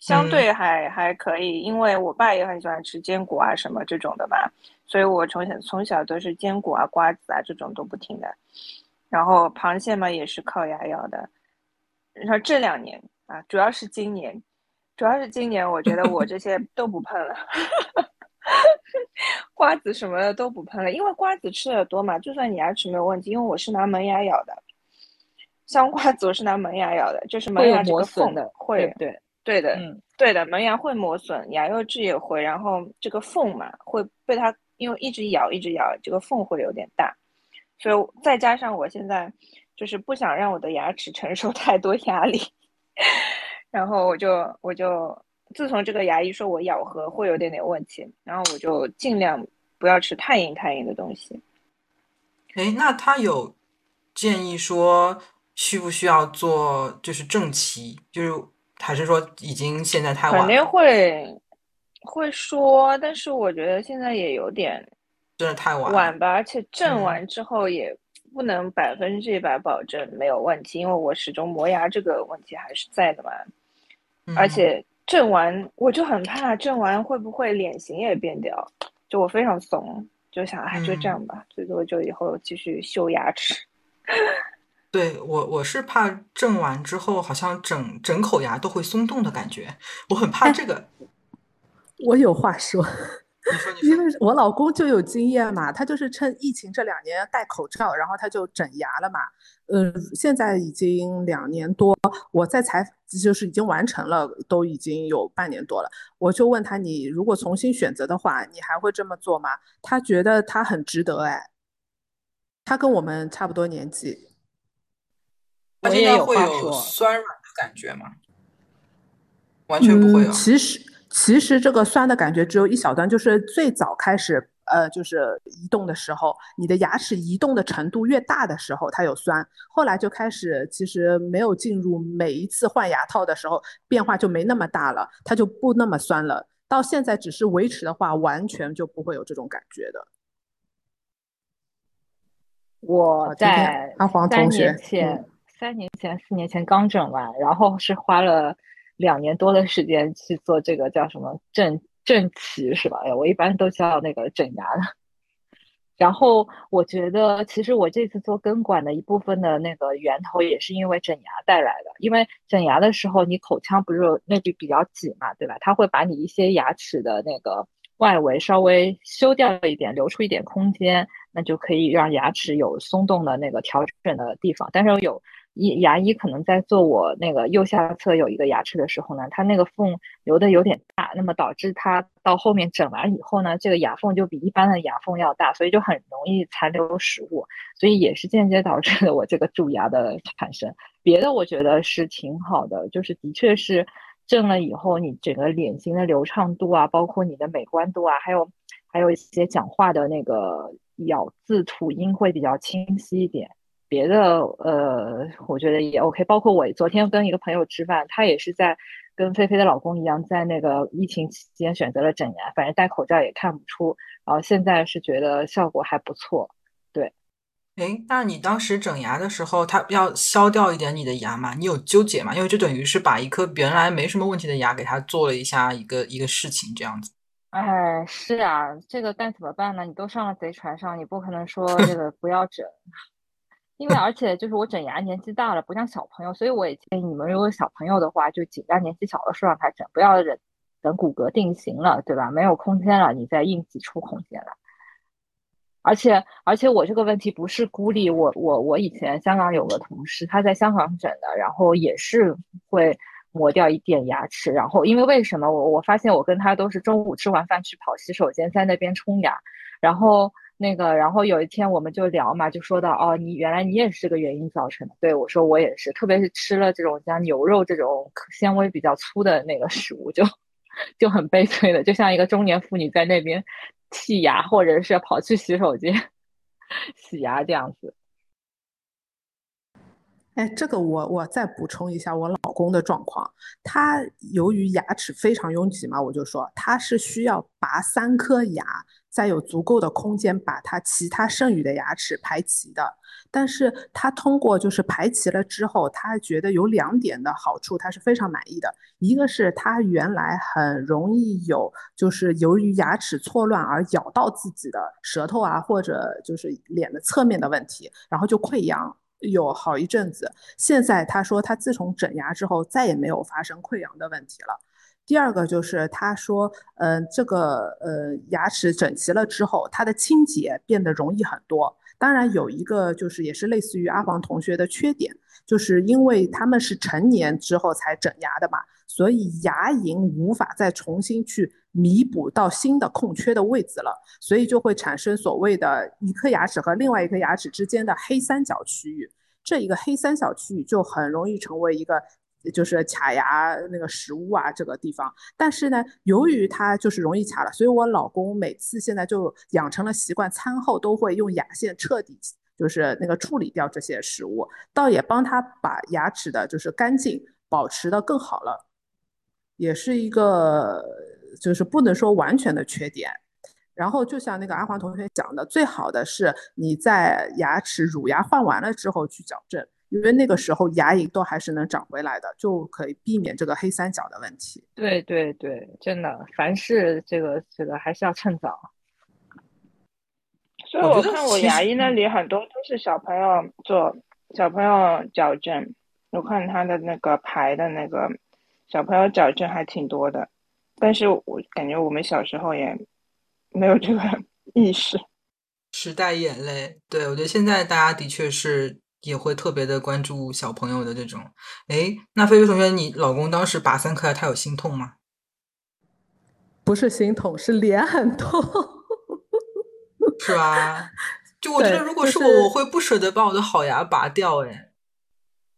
相对还还可以，因为我爸也很喜欢吃坚果啊什么这种的吧，所以我从小从小都是坚果啊、瓜子啊这种都不停的。然后螃蟹嘛也是靠牙咬的。然后这两年啊，主要是今年，主要是今年，我觉得我这些都不碰了，瓜子什么的都不喷了，因为瓜子吃的多嘛，就算你牙齿没有问题，因为我是拿门牙咬的，像瓜子我是拿门牙咬的，就是门牙这个缝的会，对对的，嗯，对的，门牙会磨损，牙釉质也会，然后这个缝嘛会被它因为一直咬一直咬，这个缝会有点大，所以再加上我现在就是不想让我的牙齿承受太多 压力，然后我就我就自从这个牙医说我咬合会有点点问题，然后我就尽量不要吃太硬太硬的东西。哎，那他有建议说需不需要做就是正畸，就是还是说已经现在太晚？肯定会会说，但是我觉得现在也有点真的太晚晚吧，而且正完之后也不能百分之一百保证没有问题，因为我始终磨牙这个问题还是在的嘛。而且正完我就很怕正完会不会脸型也变掉，就我非常怂。就想，哎，就这样吧，最多就以后继续修牙齿。对我，我是怕正完之后，好像整整口牙都会松动的感觉，我很怕这个。我有话说。你说，因为我老公就有经验嘛，他就是趁疫情这两年戴口罩，然后他就整牙了嘛。嗯，现在已经两年多，我在采就是已经完成了，都已经有半年多了。我就问他，你如果重新选择的话，你还会这么做吗？他觉得他很值得，哎，他跟我们差不多年纪。他现在会有酸软的感觉吗？完全不会啊。其实。其实这个酸的感觉只有一小段，就是最早开始，呃，就是移动的时候，你的牙齿移动的程度越大的时候，它有酸。后来就开始，其实没有进入每一次换牙套的时候，变化就没那么大了，它就不那么酸了。到现在只是维持的话，完全就不会有这种感觉的。我在阿黄同学，三年前、三年前、四年前刚整完，然后是花了。两年多的时间去做这个叫什么正正畸是吧？哎，我一般都叫那个整牙的。然后我觉得，其实我这次做根管的一部分的那个源头也是因为整牙带来的。因为整牙的时候，你口腔不是那里比较挤嘛，对吧？它会把你一些牙齿的那个外围稍微修掉一点，留出一点空间，那就可以让牙齿有松动的那个调整的地方。但是有。医牙医可能在做我那个右下侧有一个牙齿的时候呢，他那个缝留的有点大，那么导致他到后面整完以后呢，这个牙缝就比一般的牙缝要大，所以就很容易残留食物，所以也是间接导致了我这个蛀牙的产生。别的我觉得是挺好的，就是的确是正了以后，你整个脸型的流畅度啊，包括你的美观度啊，还有还有一些讲话的那个咬字吐音会比较清晰一点。别的呃，我觉得也 OK。包括我昨天跟一个朋友吃饭，他也是在跟菲菲的老公一样，在那个疫情期间选择了整牙，反正戴口罩也看不出。然后现在是觉得效果还不错。对，哎，那你当时整牙的时候，他要削掉一点你的牙吗？你有纠结吗？因为就等于是把一颗原来没什么问题的牙给他做了一下一个一个事情，这样子。哎，是啊，这个该怎么办呢？你都上了贼船上，你不可能说这个不要整。因为而且就是我整牙年纪大了，不像小朋友，所以我也建议你们，如果小朋友的话，就尽量年纪小的时候让他整，不要忍等骨骼定型了，对吧？没有空间了，你再硬挤出空间来。而且而且我这个问题不是孤立，我我我以前香港有个同事，他在香港整的，然后也是会磨掉一点牙齿，然后因为为什么我我发现我跟他都是中午吃完饭去跑洗手间，在那边冲牙，然后。那个，然后有一天我们就聊嘛，就说到哦，你原来你也是这个原因造成的。对我说我也是，特别是吃了这种像牛肉这种纤维比较粗的那个食物，就 就很悲催的，就像一个中年妇女在那边剔牙，或者是跑去洗手间 洗牙这样子。哎，这个我我再补充一下我老公的状况，他由于牙齿非常拥挤嘛，我就说他是需要拔三颗牙。再有足够的空间把它其他剩余的牙齿排齐的，但是他通过就是排齐了之后，他觉得有两点的好处，他是非常满意的。一个是他原来很容易有就是由于牙齿错乱而咬到自己的舌头啊，或者就是脸的侧面的问题，然后就溃疡有好一阵子。现在他说他自从整牙之后再也没有发生溃疡的问题了。第二个就是他说，嗯，这个呃牙齿整齐了之后，它的清洁变得容易很多。当然有一个就是也是类似于阿黄同学的缺点，就是因为他们是成年之后才整牙的嘛，所以牙龈无法再重新去弥补到新的空缺的位置了，所以就会产生所谓的一颗牙齿和另外一颗牙齿之间的黑三角区域。这一个黑三角区域就很容易成为一个。就是卡牙那个食物啊，这个地方。但是呢，由于它就是容易卡了，所以我老公每次现在就养成了习惯，餐后都会用牙线彻底就是那个处理掉这些食物，倒也帮他把牙齿的就是干净保持的更好了，也是一个就是不能说完全的缺点。然后就像那个阿黄同学讲的，最好的是你在牙齿乳牙换完了之后去矫正。因为那个时候牙龈都还是能长回来的，就可以避免这个黑三角的问题。对对对，真的，凡事这个这个还是要趁早。所以我看我牙医那里很多都是小朋友做小朋友矫正，我看他的那个排的那个小朋友矫正还挺多的，但是我感觉我们小时候也没有这个 意识。时代眼泪，对我觉得现在大家的确是。也会特别的关注小朋友的这种，哎，那菲菲同学，你老公当时拔三颗牙，他有心痛吗？不是心痛，是脸很痛，是吧？就我觉得，如果是我，我会不舍得把我的好牙拔掉，哎。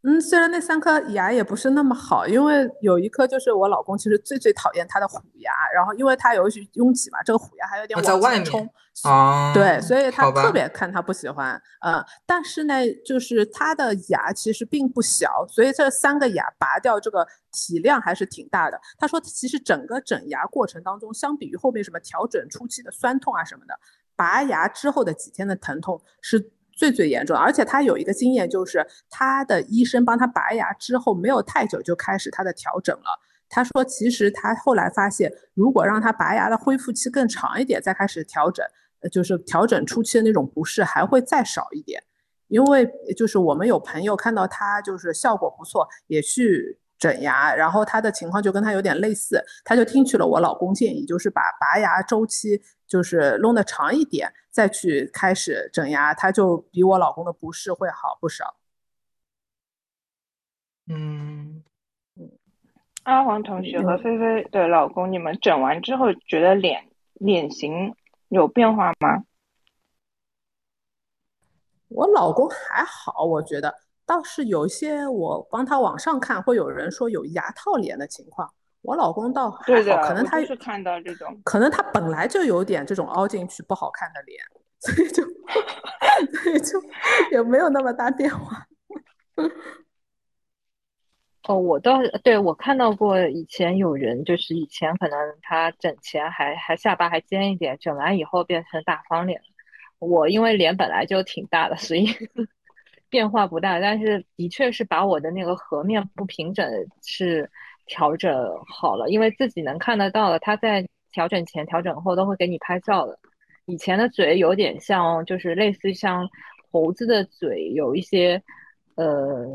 嗯，虽然那三颗牙也不是那么好，因为有一颗就是我老公其实最最讨厌他的虎牙，然后因为他有一拥挤嘛，这个虎牙还有点往外冲，啊，对，所以他特别看他不喜欢，嗯，但是呢，就是他的牙其实并不小，所以这三个牙拔掉这个体量还是挺大的。他说，其实整个整牙过程当中，相比于后面什么调整初期的酸痛啊什么的，拔牙之后的几天的疼痛是。最最严重，而且他有一个经验，就是他的医生帮他拔牙之后，没有太久就开始他的调整了。他说，其实他后来发现，如果让他拔牙的恢复期更长一点，再开始调整，就是调整初期的那种不适还会再少一点。因为就是我们有朋友看到他就是效果不错，也去。整牙，然后他的情况就跟他有点类似，他就听取了我老公建议，就是把拔牙周期就是弄得长一点，再去开始整牙，他就比我老公的不适会好不少。嗯嗯，阿黄同学和菲菲的老公，你们整完之后觉得脸脸型有变化吗？我老公还好，我觉得。倒是有一些，我帮他网上看，会有人说有牙套脸的情况。我老公倒还好，可能他是看到这种，可能他本来就有点这种凹进去不好看的脸，所以就所以就也没有那么大变化。哦，我倒对我看到过，以前有人就是以前可能他整前还还下巴还尖一点，整完以后变成大方脸。我因为脸本来就挺大的，所以。变化不大，但是的确是把我的那个颌面不平整是调整好了，因为自己能看得到的，他在调整前、调整后都会给你拍照的。以前的嘴有点像，就是类似像猴子的嘴，有一些呃，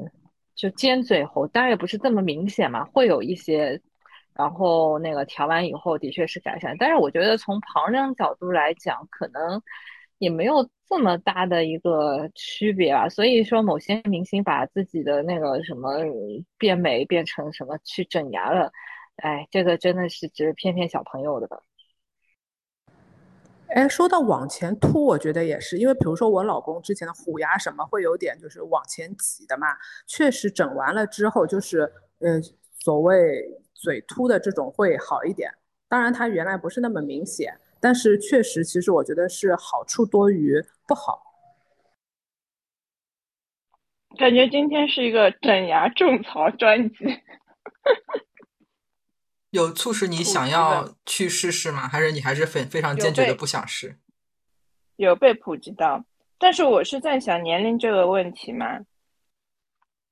就尖嘴猴，当然也不是这么明显嘛，会有一些。然后那个调完以后的确是改善，但是我觉得从旁人角度来讲，可能。也没有这么大的一个区别吧，所以说某些明星把自己的那个什么变美变成什么去整牙了，哎，这个真的是只是骗骗小朋友的吧。哎，说到往前凸，我觉得也是，因为比如说我老公之前的虎牙什么会有点就是往前挤的嘛，确实整完了之后就是嗯，所谓嘴凸的这种会好一点，当然他原来不是那么明显。但是确实，其实我觉得是好处多于不好。感觉今天是一个整牙种草专辑。有促使你想要去试试吗？还是你还是非非常坚决的不想试？有被普及到，但是我是在想年龄这个问题嘛。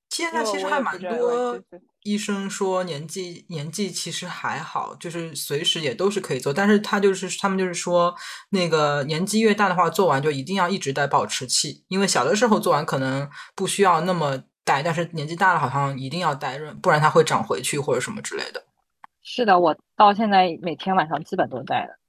现在其实还蛮多。医生说年纪年纪其实还好，就是随时也都是可以做，但是他就是他们就是说那个年纪越大的话，做完就一定要一直戴保持器，因为小的时候做完可能不需要那么戴，但是年纪大了好像一定要戴润，不然它会长回去或者什么之类的。是的，我到现在每天晚上基本都戴的。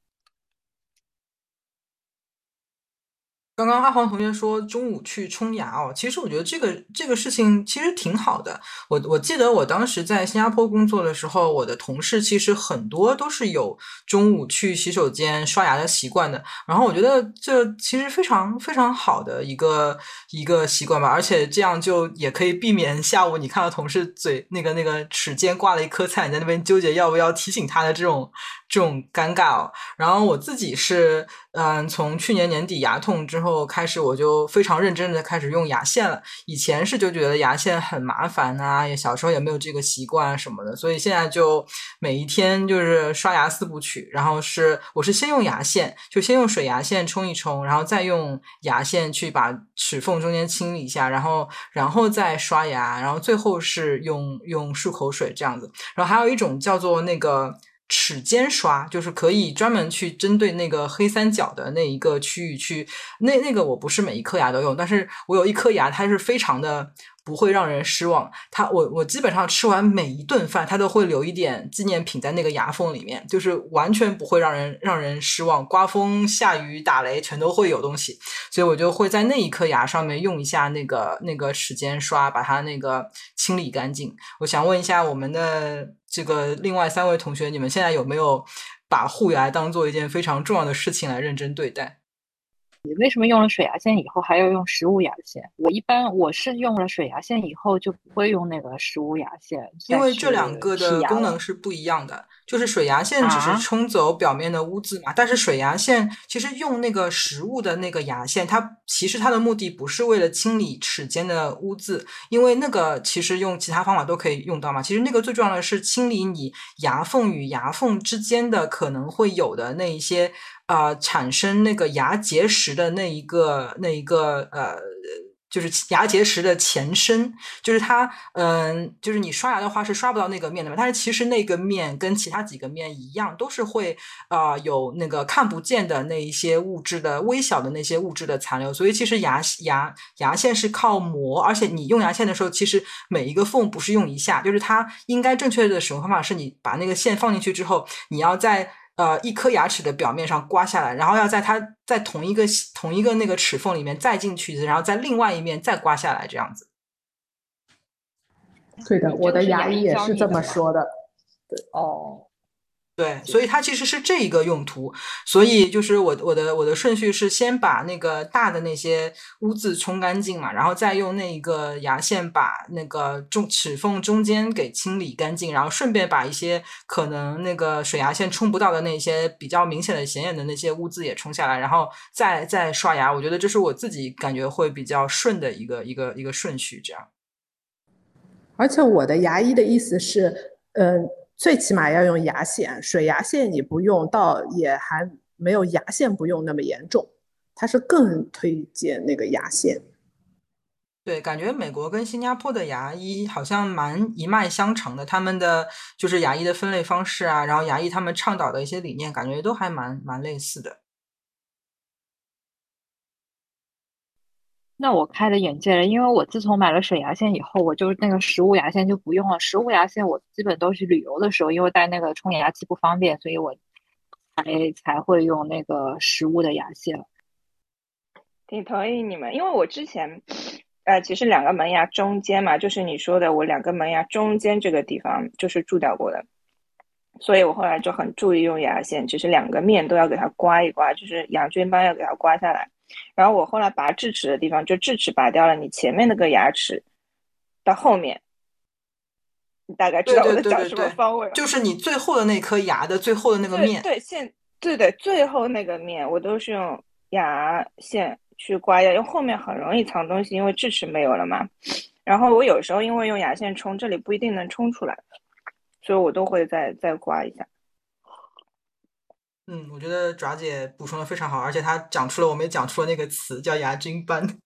刚刚阿黄同学说中午去冲牙哦，其实我觉得这个这个事情其实挺好的。我我记得我当时在新加坡工作的时候，我的同事其实很多都是有中午去洗手间刷牙的习惯的。然后我觉得这其实非常非常好的一个一个习惯吧，而且这样就也可以避免下午你看到同事嘴那个那个齿间挂了一颗菜，你在那边纠结要不要提醒他的这种这种尴尬哦。然后我自己是嗯，从去年年底牙痛之后开始，我就非常认真的开始用牙线了。以前是就觉得牙线很麻烦呐，也小时候也没有这个习惯啊什么的，所以现在就每一天就是刷牙四部曲。然后是我是先用牙线，就先用水牙线冲一冲，然后再用牙线去把齿缝中间清理一下，然后然后再刷牙，然后最后是用用漱口水这样子。然后还有一种叫做那个。齿尖刷就是可以专门去针对那个黑三角的那一个区域去，那那个我不是每一颗牙都用，但是我有一颗牙，它是非常的。不会让人失望。它我我基本上吃完每一顿饭，它都会留一点纪念品在那个牙缝里面，就是完全不会让人让人失望。刮风下雨打雷全都会有东西，所以我就会在那一颗牙上面用一下那个那个齿尖刷，把它那个清理干净。我想问一下我们的这个另外三位同学，你们现在有没有把护牙当做一件非常重要的事情来认真对待？你为什么用了水牙线以后还要用食物牙线？我一般我是用了水牙线以后就不会用那个食物牙线，因为这两个的功能是不一样的。就是水牙线只是冲走表面的污渍嘛，但是水牙线其实用那个食物的那个牙线，它其实它的目的不是为了清理齿间的污渍，因为那个其实用其他方法都可以用到嘛。其实那个最重要的是清理你牙缝与牙缝之间的可能会有的那一些。啊，产生那个牙结石的那一个、那一个呃，就是牙结石的前身，就是它，嗯，就是你刷牙的话是刷不到那个面的嘛。但是其实那个面跟其他几个面一样，都是会啊有那个看不见的那一些物质的微小的那些物质的残留。所以其实牙牙牙线是靠磨，而且你用牙线的时候，其实每一个缝不是用一下，就是它应该正确的使用方法是你把那个线放进去之后，你要在。呃，一颗牙齿的表面上刮下来，然后要在它在同一个同一个那个齿缝里面再进去一次，然后在另外一面再刮下来，这样子。对的，我的牙医也是这么说的。对，哦。对，所以它其实是这一个用途，所以就是我我的我的顺序是先把那个大的那些污渍冲干净嘛，然后再用那一个牙线把那个中齿缝中间给清理干净，然后顺便把一些可能那个水牙线冲不到的那些比较明显的显眼的那些污渍也冲下来，然后再再刷牙。我觉得这是我自己感觉会比较顺的一个一个一个顺序，这样。而且我的牙医的意思是，嗯。最起码要用牙线，水牙线你不用，倒也还没有牙线不用那么严重。他是更推荐那个牙线。对，感觉美国跟新加坡的牙医好像蛮一脉相承的，他们的就是牙医的分类方式啊，然后牙医他们倡导的一些理念，感觉都还蛮蛮类似的。那我开了眼界了，因为我自从买了水牙线以后，我就那个食物牙线就不用了。食物牙线我基本都是旅游的时候，因为带那个冲牙器不方便，所以我才才会用那个食物的牙线。挺同意你们，因为我之前呃，其实两个门牙中间嘛，就是你说的我两个门牙中间这个地方就是蛀掉过的，所以我后来就很注意用牙线，就是两个面都要给它刮一刮，就是牙菌斑要给它刮下来。然后我后来拔智齿的地方，就智齿拔掉了，你前面那个牙齿到后面，你大概知道我在讲什么方位就是你最后的那颗牙的最后的那个面。对，现对对，最后那个面我都是用牙线去刮掉，因为后面很容易藏东西，因为智齿没有了嘛。然后我有时候因为用牙线冲，这里不一定能冲出来，所以我都会再再刮一下。嗯，我觉得爪姐补充的非常好，而且她讲出了我没讲出的那个词，叫牙菌斑。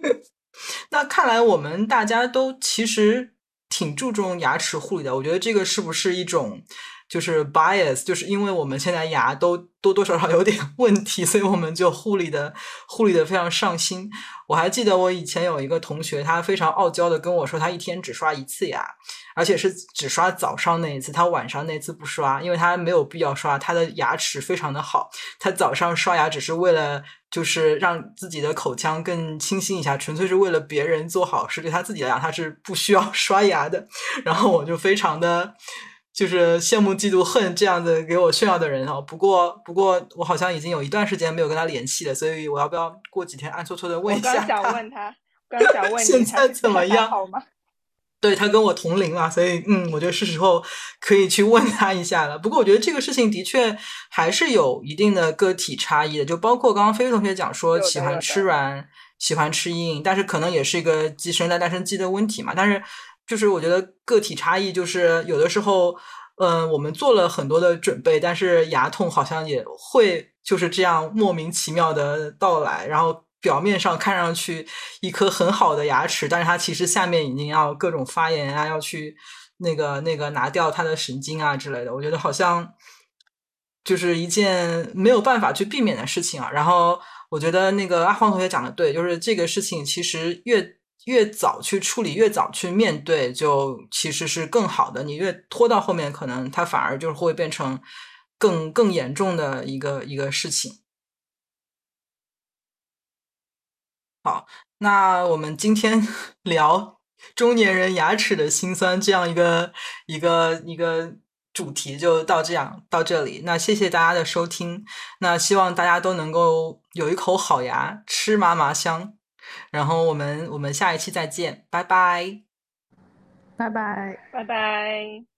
那看来我们大家都其实挺注重牙齿护理的。我觉得这个是不是一种就是 bias，就是因为我们现在牙都多多少少有点 问题，所以我们就护理的护理的非常上心。我还记得我以前有一个同学，他非常傲娇的跟我说，他一天只刷一次牙。而且是只刷早上那一次，他晚上那次不刷，因为他没有必要刷，他的牙齿非常的好。他早上刷牙只是为了。就是让自己的口腔更清新一下，纯粹是为了别人做好事，对他自己来讲他是不需要 刷牙的。然后我就非常的。就是羡慕嫉妒恨这样的给我炫耀的人哦。不过，不过我好像已经有一段时间没有跟他联系了，所以我要不要过几天暗搓搓的问一下他？刚想问他，刚想问你 现在怎么样？好吗？对他跟我同龄嘛，所以嗯，我觉得是时候可以去问他一下了。不过我觉得这个事情的确还是有一定的个体差异的，就包括刚刚飞飞同学讲说喜欢吃软，喜欢吃硬，但是可能也是一个鸡生蛋蛋生鸡的问题嘛。但是。就是我觉得个体差异，就是有的时候，嗯，我们做了很多的准备，但是牙痛好像也会就是这样莫名其妙的到来。然后表面上看上去一颗很好的牙齿，但是它其实下面已经要各种发炎啊，要去那个那个拿掉它的神经啊之类的。我觉得好像就是一件没有办法去避免的事情啊。然后我觉得那个阿黄同学讲的对，就是这个事情其实越。越早去处理，越早去面对，就其实是更好的。你越拖到后面，可能它反而就是会变成更更严重的一个一个事情。好，那我们今天 聊中年人牙齿的辛酸这样一个一个一个主题就到这样到这里。那谢谢大家的收听，那希望大家都能够有一口好牙，吃嘛嘛香。然后我们我们下一期再见，拜拜，拜拜，拜拜。